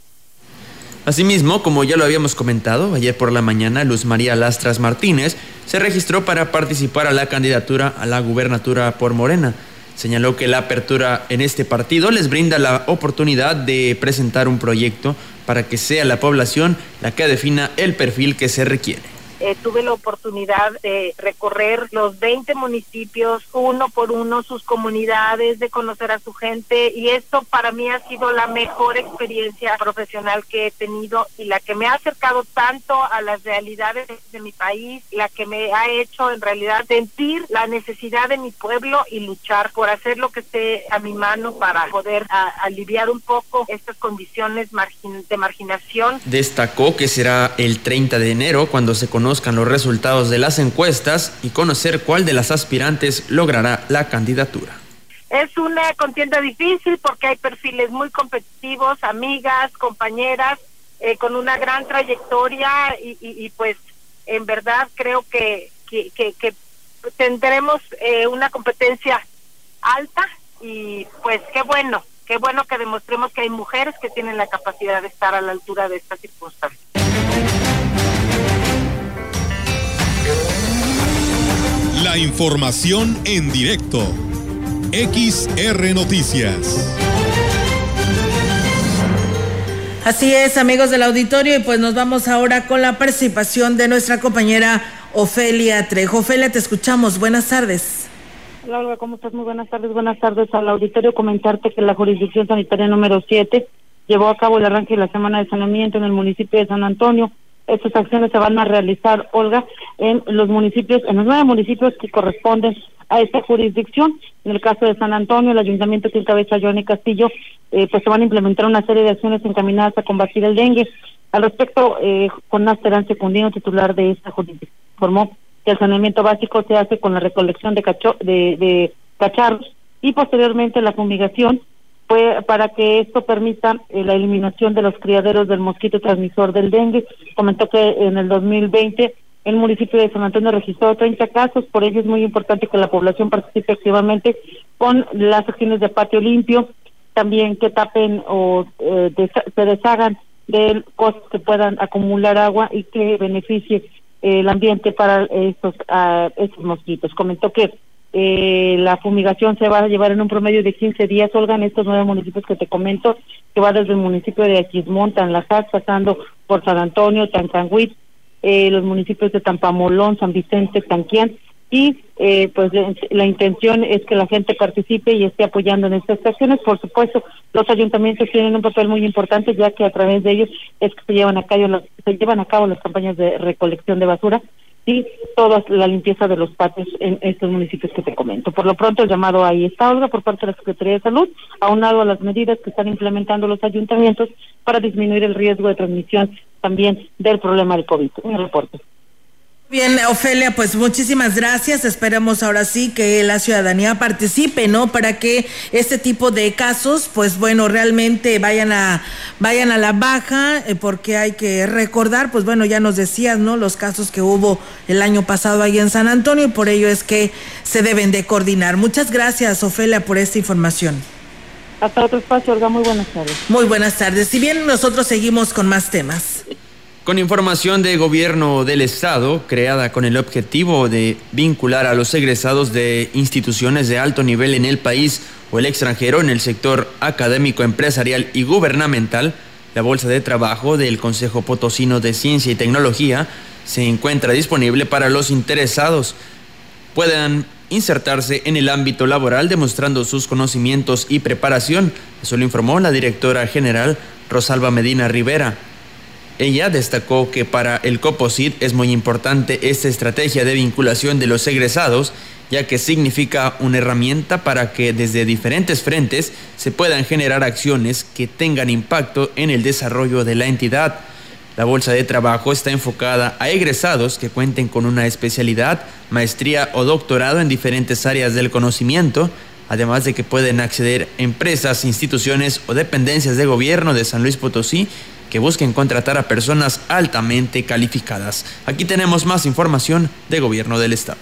Asimismo, como ya lo habíamos comentado, ayer por la mañana Luz María Lastras Martínez se registró para participar a la candidatura a la gubernatura por Morena. Señaló que la apertura en este partido les brinda la oportunidad de presentar un proyecto para que sea la población la que defina el perfil que se requiere. Eh, tuve la oportunidad de recorrer los 20 municipios uno por uno, sus comunidades, de conocer a su gente y esto para mí ha sido la mejor experiencia profesional que he tenido y la que me ha acercado tanto a las realidades de, mi país, la que me ha hecho en realidad sentir la necesidad de mi pueblo y luchar por hacer lo que esté a mi mano para poder aliviar un poco estas condiciones de marginación. Destacó que será el 30 de enero cuando se conoce conozcan los resultados de las encuestas y conocer cuál de las aspirantes logrará la candidatura. Es una contienda difícil porque hay perfiles muy competitivos, amigas, compañeras, eh, con una gran trayectoria y, pues en verdad creo que, tendremos eh, una competencia alta y pues qué bueno, qué bueno que demostremos que hay mujeres que tienen la capacidad de estar a la altura de esta circunstancia. La información en directo. XR Noticias. Así es, amigos del auditorio, y pues nos vamos ahora con la participación de nuestra compañera Ofelia Trejo. Ofelia, te escuchamos. Buenas tardes. Hola, Olga, ¿cómo estás? Muy buenas tardes. Buenas tardes al auditorio. Comentarte que la jurisdicción sanitaria número 7 llevó a cabo el arranque de la semana de saneamiento en el municipio de San Antonio estas acciones se van a realizar, Olga, en los municipios, en los nueve municipios que corresponden a esta jurisdicción. En el caso de San Antonio, el ayuntamiento que encabeza Johnny Castillo, eh, pues se van a implementar una serie de acciones encaminadas a combatir el dengue. Al respecto, eh, con Terán Secundino, titular de esta jurisdicción, informó que el saneamiento básico se hace con la recolección de, cacho de, de cacharros y posteriormente la fumigación fue para que esto permita eh, la eliminación de los criaderos del mosquito transmisor del dengue. Comentó que en el 2020 el municipio de San Antonio registró 30 casos, por ello es muy importante que la población participe activamente con las acciones de patio limpio, también que tapen o eh, se deshagan de cosas que puedan acumular agua y que beneficie el ambiente para estos, uh, estos mosquitos. Comentó que eh, la fumigación se va a llevar en un promedio de 15 días, Olga, estos nueve municipios que te comento, que va desde el municipio de Aquismón, Tanlajas, pasando por San Antonio, Tancanhuit, eh, los municipios de Tampamolón, San Vicente, Tanquián, y eh, pues la intención es que la gente participe y esté apoyando en estas acciones. Por supuesto, los ayuntamientos tienen un papel muy importante, ya que a través de ellos es que se llevan a cabo, se llevan a cabo las campañas de recolección de basura y toda la limpieza de los patios en estos municipios que te comento. Por lo pronto el llamado ahí está, Olga, por parte de la Secretaría de Salud, aunado a las medidas que están implementando los ayuntamientos para disminuir el riesgo de transmisión también del problema del COVID. Un reporte. Bien, Ofelia, pues muchísimas gracias. Esperemos ahora sí que la ciudadanía participe, ¿no? Para que este tipo de casos, pues bueno, realmente vayan a vayan a la baja, eh, porque hay que recordar, pues bueno, ya nos decías, ¿no? Los casos que hubo el año pasado ahí en San Antonio y por ello es que se deben de coordinar. Muchas gracias, Ofelia, por esta información. Hasta otro espacio, Olga. Muy buenas tardes. Muy buenas tardes. Si bien nosotros seguimos con más temas. Con información de gobierno del Estado, creada con el objetivo de vincular a los egresados de instituciones de alto nivel en el país o el extranjero en el sector académico, empresarial y gubernamental, la Bolsa de Trabajo del Consejo Potosino de Ciencia y Tecnología se encuentra disponible para los interesados. Puedan insertarse en el ámbito laboral demostrando sus conocimientos y preparación. Eso lo informó la directora general Rosalba Medina Rivera. Ella destacó que para el COPOSIT es muy importante esta estrategia de vinculación de los egresados, ya que significa una herramienta para que desde diferentes frentes se puedan generar acciones que tengan impacto en el desarrollo de la entidad. La bolsa de trabajo está enfocada a egresados que cuenten con una especialidad, maestría o doctorado en diferentes áreas del conocimiento, además de que pueden acceder empresas, instituciones o dependencias de gobierno de San Luis Potosí que busquen contratar a personas altamente calificadas. Aquí tenemos más información de gobierno del estado.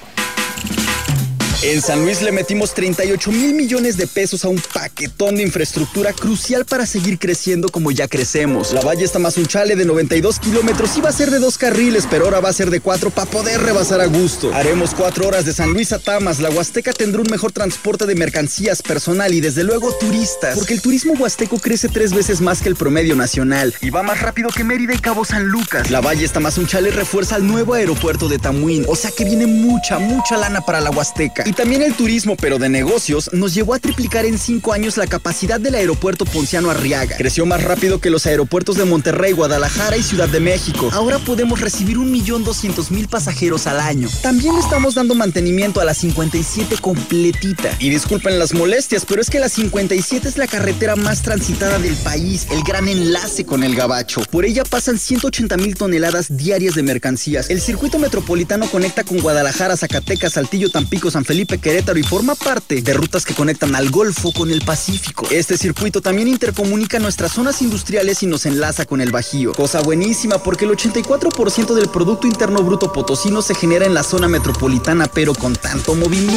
En San Luis le metimos 38 mil millones de pesos a un paquetón de infraestructura crucial para seguir creciendo como ya crecemos. La Valle está más un chale de 92 kilómetros, iba a ser de dos carriles, pero ahora va a ser de cuatro para poder rebasar a gusto. Haremos cuatro horas de San Luis a Tamas. La Huasteca tendrá un mejor transporte de mercancías personal y desde luego turistas, porque el turismo huasteco crece tres veces más que el promedio nacional y va más rápido que Mérida y Cabo San Lucas. La Valle está más un chale refuerza el nuevo aeropuerto de Tamuín, o sea que viene mucha, mucha lana para la Huasteca. Y también el turismo, pero de negocios, nos llevó a triplicar en cinco años la capacidad del aeropuerto Ponciano Arriaga. Creció más rápido que los aeropuertos de Monterrey, Guadalajara y Ciudad de México. Ahora podemos recibir un millón doscientos mil pasajeros al año. También estamos dando mantenimiento a la 57 completita. Y disculpen las molestias, pero es que la 57 es la carretera más transitada del país, el gran enlace con el Gabacho. Por ella pasan 180 mil toneladas diarias de mercancías. El circuito metropolitano conecta con Guadalajara, Zacatecas, Saltillo, Tampico, San Felipe, Querétaro y forma parte de rutas que conectan al Golfo con el Pacífico. Este circuito también intercomunica nuestras zonas industriales y nos enlaza con el Bajío. Cosa buenísima porque el 84% del Producto Interno Bruto potosino se genera en la zona metropolitana, pero con tanto movimiento.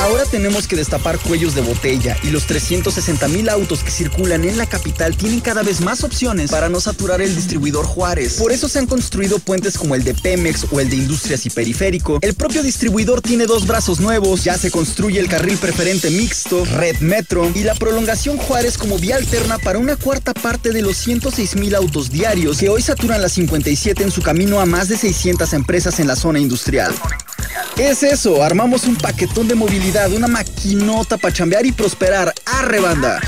Ahora tenemos que destapar cuellos de botella y los 360 mil autos que circulan en la capital tienen cada vez más opciones para no saturar el distribuidor Juárez. Por eso se han construido puentes como el de Pemex o el de Industrias y Periférico. El propio distribuidor tiene dos brazos nuevos, ya se construye el carril preferente mixto, Red Metro y la prolongación Juárez como vía alterna para una cuarta parte de los 106 mil autos diarios que hoy saturan la 57 en su camino a más de 600 empresas en la zona industrial. Es eso, armamos un paquetón de movilidad, una maquinota para chambear y prosperar. ¡Arre banda!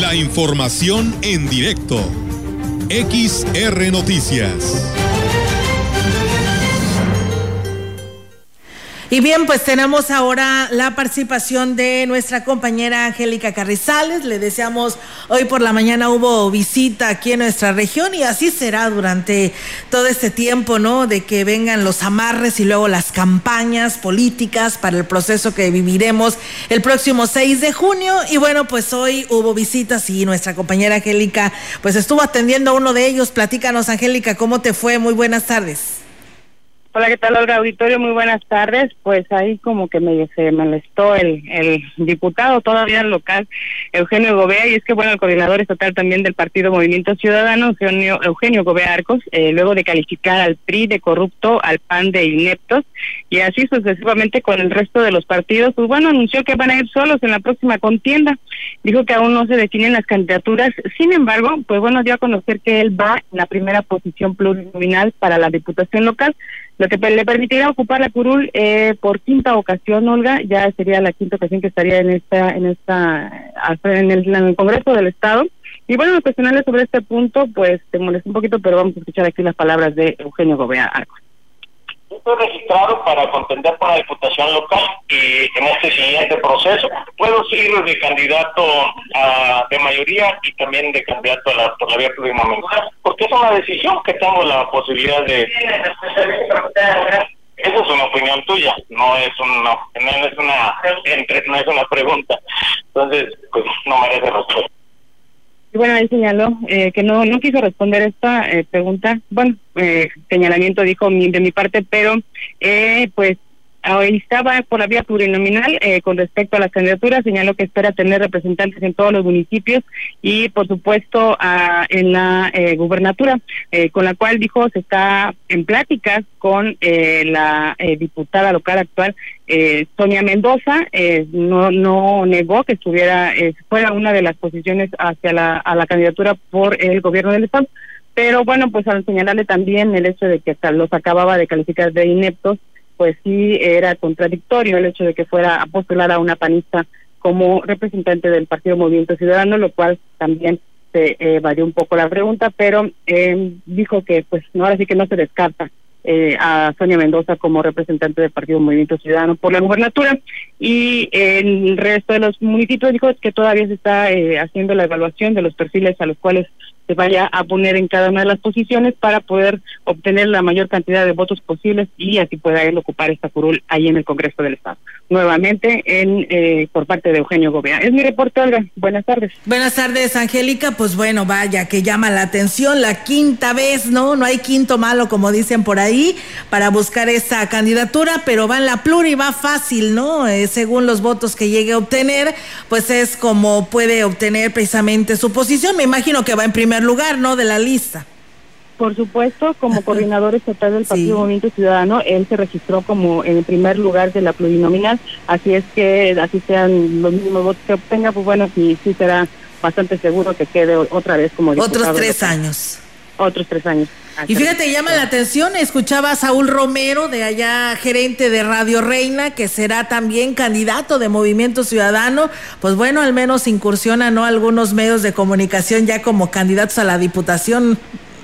La información en directo. XR Noticias. Y bien, pues tenemos ahora la participación de nuestra compañera Angélica Carrizales. Le deseamos, hoy por la mañana hubo visita aquí en nuestra región y así será durante todo este tiempo, ¿no? De que vengan los amarres y luego las campañas políticas para el proceso que viviremos el próximo 6 de junio. Y bueno, pues hoy hubo visitas y nuestra compañera Angélica pues estuvo atendiendo a uno de ellos. Platícanos, Angélica, ¿cómo te fue? Muy buenas tardes. Hola, ¿qué tal, Olga Auditorio? Muy buenas tardes. Pues ahí como que me se molestó el, el diputado todavía local, Eugenio Gobea, y es que, bueno, el coordinador estatal también del Partido Movimiento Ciudadano, Eugenio, Eugenio Gobea Arcos, eh, luego de calificar al PRI de corrupto, al PAN de ineptos, y así sucesivamente con el resto de los partidos, pues bueno, anunció que van a ir solos en la próxima contienda. Dijo que aún no se definen las candidaturas, sin embargo, pues bueno, dio a conocer que él va en la primera posición plurinominal para la diputación local, lo que le permitirá ocupar la curul eh, por quinta ocasión, Olga, ya sería la quinta ocasión que estaría en esta, en esta, en el, Congreso del Estado. Y bueno, cuestionarle sobre este punto, pues te molesta un poquito, pero vamos a escuchar aquí las palabras de Eugenio Gobea Arcos. Estoy registrado para contender por la Diputación Local y en este siguiente proceso puedo seguir de candidato a, de mayoría y también de candidato a la, por la vía plurinominal, porque es una decisión que tengo la posibilidad de... Esa es una opinión tuya, no es una, no es una, no es una pregunta. Entonces, pues no merece respuesta. Y bueno, ahí señaló eh, que no no quiso responder esta eh, pregunta. Bueno, eh, señalamiento dijo de mi parte, pero eh, pues estaba por la vía plurinominal eh, con respecto a las candidaturas, señaló que espera tener representantes en todos los municipios y por supuesto a, en la eh, gubernatura, eh, con la cual dijo se está en pláticas con la diputada local actual Sonia Mendoza, no no negó que estuviera fuera una de las posiciones hacia la a la candidatura por el gobierno del estado. Pero bueno, pues al señalarle también el hecho de que hasta los acababa de calificar de ineptos, pues sí era contradictorio el hecho de que fuera a postular a una panista como representante del Partido Movimiento Ciudadano, lo cual también se eh, varió un poco la pregunta, pero eh, dijo que pues no ahora sí que no se descarta eh, a Sonia Mendoza como representante del Partido Movimiento Ciudadano por la gubernatura. Y el resto de los municipios dijo que todavía se está eh, haciendo la evaluación de los perfiles a los cuales se vaya a poner en cada una de las posiciones para poder obtener la mayor cantidad de votos posibles y así pueda él ocupar esta curul ahí en el Congreso del Estado. Nuevamente en eh, por parte de Eugenio Gobea. Es mi reporte, Olga. Buenas tardes. Buenas tardes, Angélica. Pues bueno, vaya, que llama la atención la quinta vez, ¿no? No hay quinto malo, como dicen por ahí, para buscar esa candidatura, pero va en la pluri, va fácil, ¿no? Eh, según los votos que llegue a obtener, pues es como puede obtener precisamente su posición. Me imagino que va en primer lugar, ¿no? De la lista. Por supuesto, como coordinador estatal del Partido Movimiento Ciudadano, él se registró como en el primer lugar de la plurinominal, así es que así sean los mismos votos que obtenga, pues bueno, sí, sí será bastante seguro que quede otra vez como diputado. Otros tres años. Otros tres años. Y fíjate, llama la atención, escuchaba a Saúl Romero, de allá gerente de Radio Reina, que será también candidato de Movimiento Ciudadano. Pues bueno, al menos incursiona, ¿no? Algunos medios de comunicación ya como candidatos a la Diputación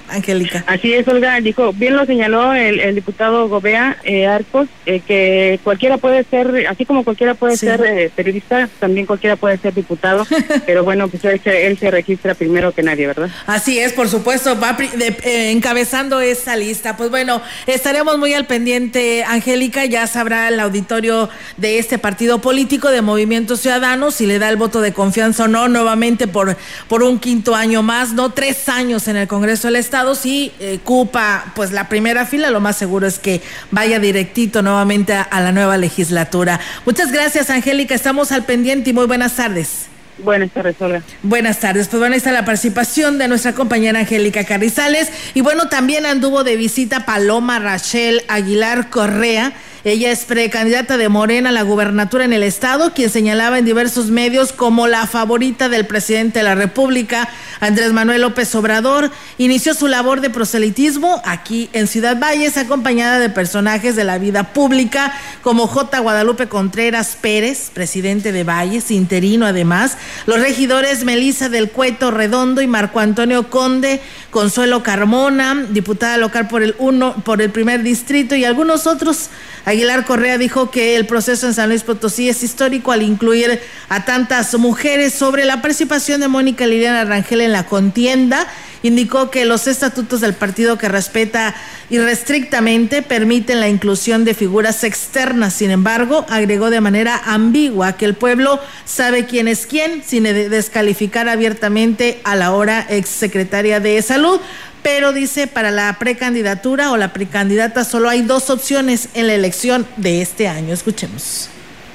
Angélica. Así es, Olga, dijo, bien lo señaló el, diputado Gobea eh, Arcos, eh, que cualquiera puede ser, así como cualquiera puede ser eh, periodista, también cualquiera puede ser diputado, pero bueno, pues él, él, se registra primero que nadie, ¿verdad? Así es, por supuesto, va encabezando esa lista. Pues bueno, estaremos muy al pendiente, Angélica, ya sabrá el auditorio de este partido político de Movimiento Ciudadano si le da el voto de confianza o no, nuevamente por, por un quinto año más, no tres años en el Congreso del Estado si eh, ocupa pues la primera fila, lo más seguro es que vaya directito nuevamente a, la nueva legislatura. Muchas gracias, Angélica. Estamos al pendiente y muy buenas tardes. Buenas tardes, Olga. Buenas tardes. Pues bueno, ahí está la participación de nuestra compañera Angélica Carrizales. Y bueno, también anduvo de visita Paloma Rachel Aguilar Correa ella es precandidata de Morena a la gubernatura en el estado, quien señalaba en diversos medios como la favorita del presidente de la República, Andrés Manuel López Obrador. Inició su labor de proselitismo aquí en Ciudad Valles, acompañada de personajes de la vida pública como J. Guadalupe Contreras Pérez, presidente de Valles, interino además, los regidores Melisa del Cueto Redondo y Marco Antonio Conde, Consuelo Carmona, diputada local por el uno, por el primer distrito y algunos otros. Aguilar Correa dijo que el proceso en San Luis Potosí es histórico al incluir a tantas mujeres sobre la participación de Mónica Liliana Rangel en la contienda. Indicó que los estatutos del partido que respeta irrestrictamente permiten la inclusión de figuras externas. Sin embargo, agregó de manera ambigua que el pueblo sabe quién es quién sin descalificar abiertamente a la hora exsecretaria de Salud pero dice para la precandidatura o la precandidata solo hay dos opciones en la elección de este año. Escuchemos.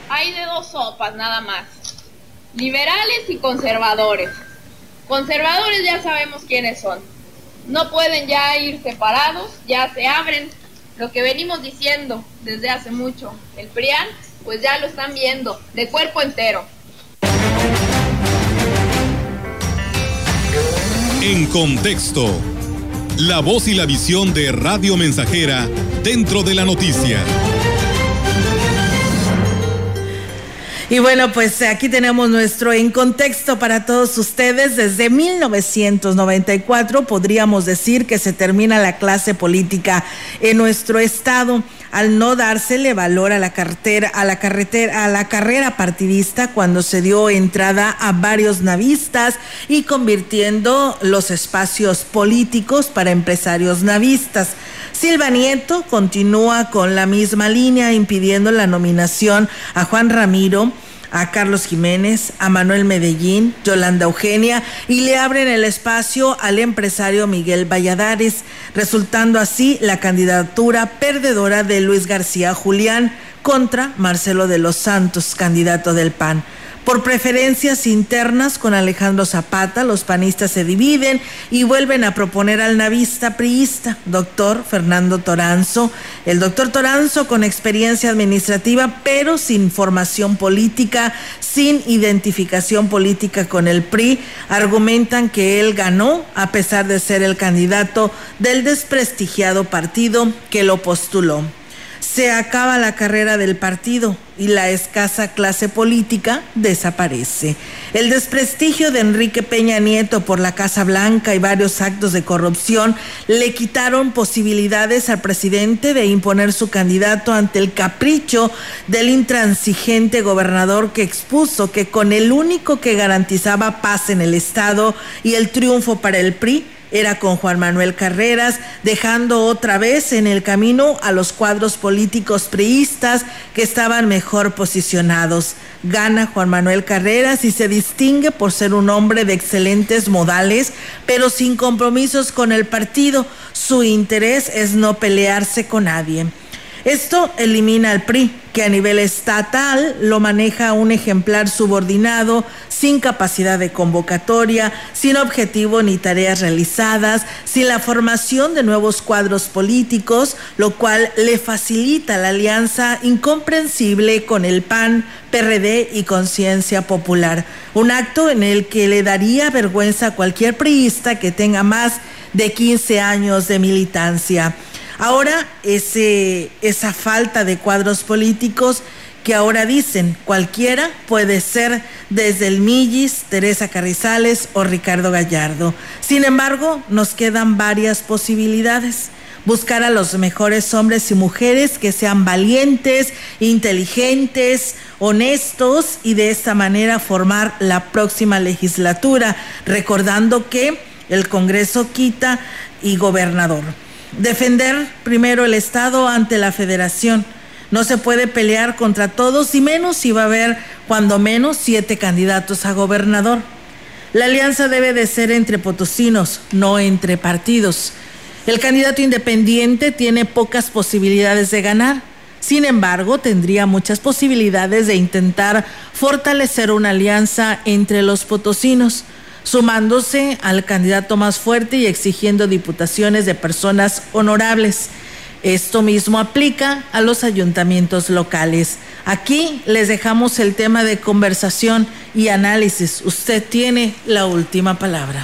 Hay de dos sopas nada más, liberales y conservadores. Conservadores ya sabemos quiénes son. No pueden ya ir separados, ya se abren. Lo que venimos diciendo desde hace mucho, el PRIAN, pues ya lo están viendo, de cuerpo entero. En contexto la voz y la visión de Radio Mensajera dentro de la noticia. Y bueno, pues aquí tenemos nuestro en contexto para todos ustedes. Desde 1994 podríamos decir que se termina la clase política en nuestro estado al no dársele valor a la cartera, a la carretera, a la carrera partidista cuando se dio entrada a varios navistas y convirtiendo los espacios políticos para empresarios navistas. Silva Nieto continúa con la misma línea impidiendo la nominación a Juan Ramiro a Carlos Jiménez, a Manuel Medellín, Yolanda Eugenia y le abren el espacio al empresario Miguel Valladares, resultando así la candidatura perdedora de Luis García Julián contra Marcelo de los Santos, candidato del PAN. Por preferencias internas con Alejandro Zapata, los panistas se dividen y vuelven a proponer al navista priista, doctor Fernando Toranzo. El doctor Toranzo con experiencia administrativa, pero sin formación política, sin identificación política con el PRI, argumentan que él ganó a pesar de ser el candidato del desprestigiado partido que lo postuló se acaba la carrera del partido y la escasa clase política desaparece. El desprestigio de Enrique Peña Nieto por la Casa Blanca y varios actos de corrupción le quitaron posibilidades al presidente de imponer su candidato ante el capricho del intransigente gobernador que expuso que con el único que garantizaba paz en el Estado y el triunfo para el PRI, era con Juan Manuel Carreras, dejando otra vez en el camino a los cuadros políticos priistas que estaban mejor posicionados. Gana Juan Manuel Carreras y se distingue por ser un hombre de excelentes modales, pero sin compromisos con el partido. Su interés es no pelearse con nadie. Esto elimina al PRI, que a nivel estatal lo maneja un ejemplar subordinado, sin capacidad de convocatoria, sin objetivo ni tareas realizadas, sin la formación de nuevos cuadros políticos, lo cual le facilita la alianza incomprensible con el PAN, PRD y Conciencia Popular. Un acto en el que le daría vergüenza a cualquier priista que tenga más de 15 años de militancia. Ahora esa falta de cuadros políticos que ahora dicen cualquiera puede ser desde el Millis, Teresa Carrizales o Ricardo Gallardo. Sin embargo, nos quedan varias posibilidades. Buscar a los mejores hombres y mujeres que sean valientes, inteligentes, honestos y de esta manera formar la próxima legislatura, recordando que el Congreso quita y gobernador. Defender primero el Estado ante la Federación. No se puede pelear contra todos y menos si va a haber cuando menos siete candidatos a gobernador. La alianza debe de ser entre potosinos, no entre partidos. El candidato independiente tiene pocas posibilidades de ganar. Sin embargo, tendría muchas posibilidades de intentar fortalecer una alianza entre los potosinos sumándose al candidato más fuerte y exigiendo diputaciones de personas honorables. Esto mismo aplica a los ayuntamientos locales. Aquí les dejamos el tema de conversación y análisis. Usted tiene la última palabra.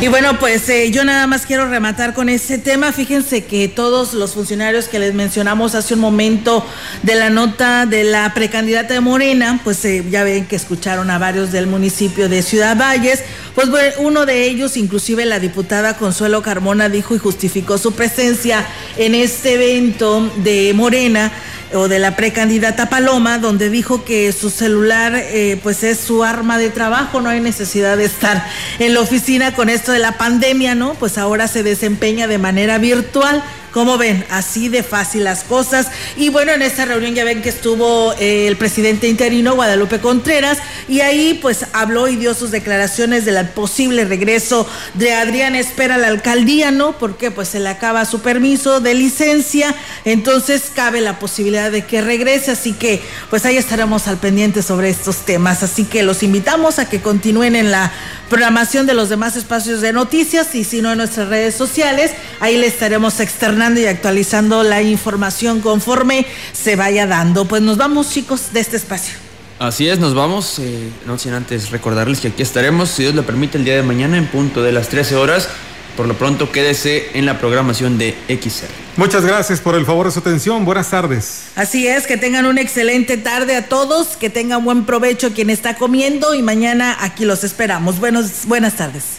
Y bueno, pues eh, yo nada más quiero rematar con ese tema. Fíjense que todos los funcionarios que les mencionamos hace un momento de la nota de la precandidata de Morena, pues eh, ya ven que escucharon a varios del municipio de Ciudad Valles. Pues bueno, uno de ellos, inclusive la diputada Consuelo Carmona, dijo y justificó su presencia en este evento de Morena o de la precandidata Paloma, donde dijo que su celular eh, pues es su arma de trabajo, no hay necesidad de estar en la oficina con esto de la pandemia, ¿no? Pues ahora se desempeña de manera virtual. Como ven, así de fácil las cosas. Y bueno, en esta reunión ya ven que estuvo eh, el presidente interino Guadalupe Contreras y ahí pues habló y dio sus declaraciones del posible regreso de Adrián Espera a la alcaldía, ¿no? Porque pues se le acaba su permiso de licencia, entonces cabe la posibilidad de que regrese, así que pues ahí estaremos al pendiente sobre estos temas. Así que los invitamos a que continúen en la programación de los demás espacios de noticias y si no en nuestras redes sociales, ahí le estaremos externando y actualizando la información conforme se vaya dando. Pues nos vamos chicos de este espacio. Así es, nos vamos. Eh, no sin antes recordarles que aquí estaremos, si Dios lo permite, el día de mañana en punto de las 13 horas. Por lo pronto, quédese en la programación de XR. Muchas gracias por el favor de su atención. Buenas tardes. Así es, que tengan una excelente tarde a todos, que tengan buen provecho quien está comiendo y mañana aquí los esperamos. Buenos, buenas tardes.